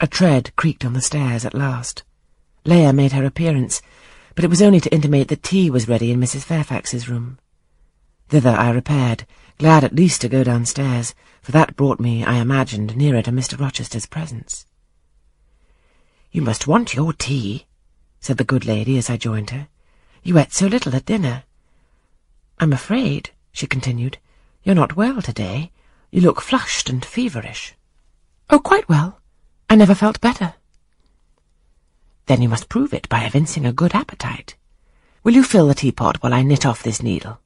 A tread creaked on the stairs at last. Leah made her appearance, but it was only to intimate that tea was ready in Mrs. Fairfax's room. Thither I repaired, glad at least to go downstairs, for that brought me, I imagined, nearer to Mr. Rochester's presence. You must want your tea, said the good lady as I joined her. You ate so little at dinner. I'm afraid, she continued, you're not well today. You look flushed and feverish. Oh, quite well. I never felt better. Then you must prove it by evincing a good appetite. Will you fill the teapot while I knit off this needle?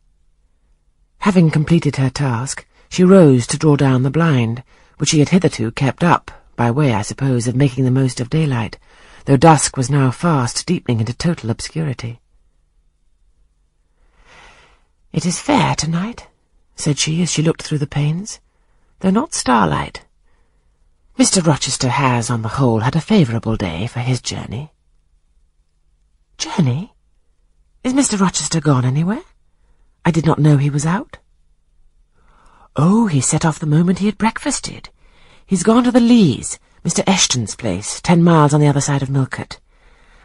Having completed her task, she rose to draw down the blind, which she had hitherto kept up, by way, I suppose, of making the most of daylight, though dusk was now fast deepening into total obscurity. It is fair tonight, said she as she looked through the panes, though not starlight. Mr. Rochester has, on the whole, had a favourable day for his journey. Journey? Is Mr. Rochester gone anywhere? I did not know he was out. Oh, he set off the moment he had breakfasted. He's gone to the Leas, Mr. Eshton's place, ten miles on the other side of Millcote.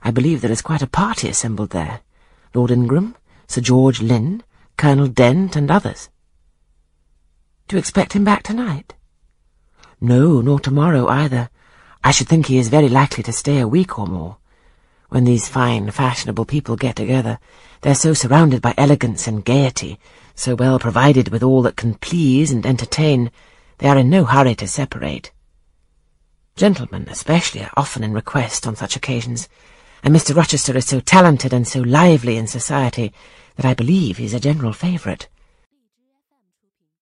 I believe there is quite a party assembled there. Lord Ingram, Sir George Lynn, Colonel Dent, and others. Do you expect him back tonight? No, nor tomorrow either. I should think he is very likely to stay a week or more. When these fine, fashionable people get together, they're so surrounded by elegance and gaiety, so well provided with all that can please and entertain, they are in no hurry to separate. Gentlemen, especially, are often in request on such occasions, and Mr. Rochester is so talented and so lively in society that I believe he's a general favourite.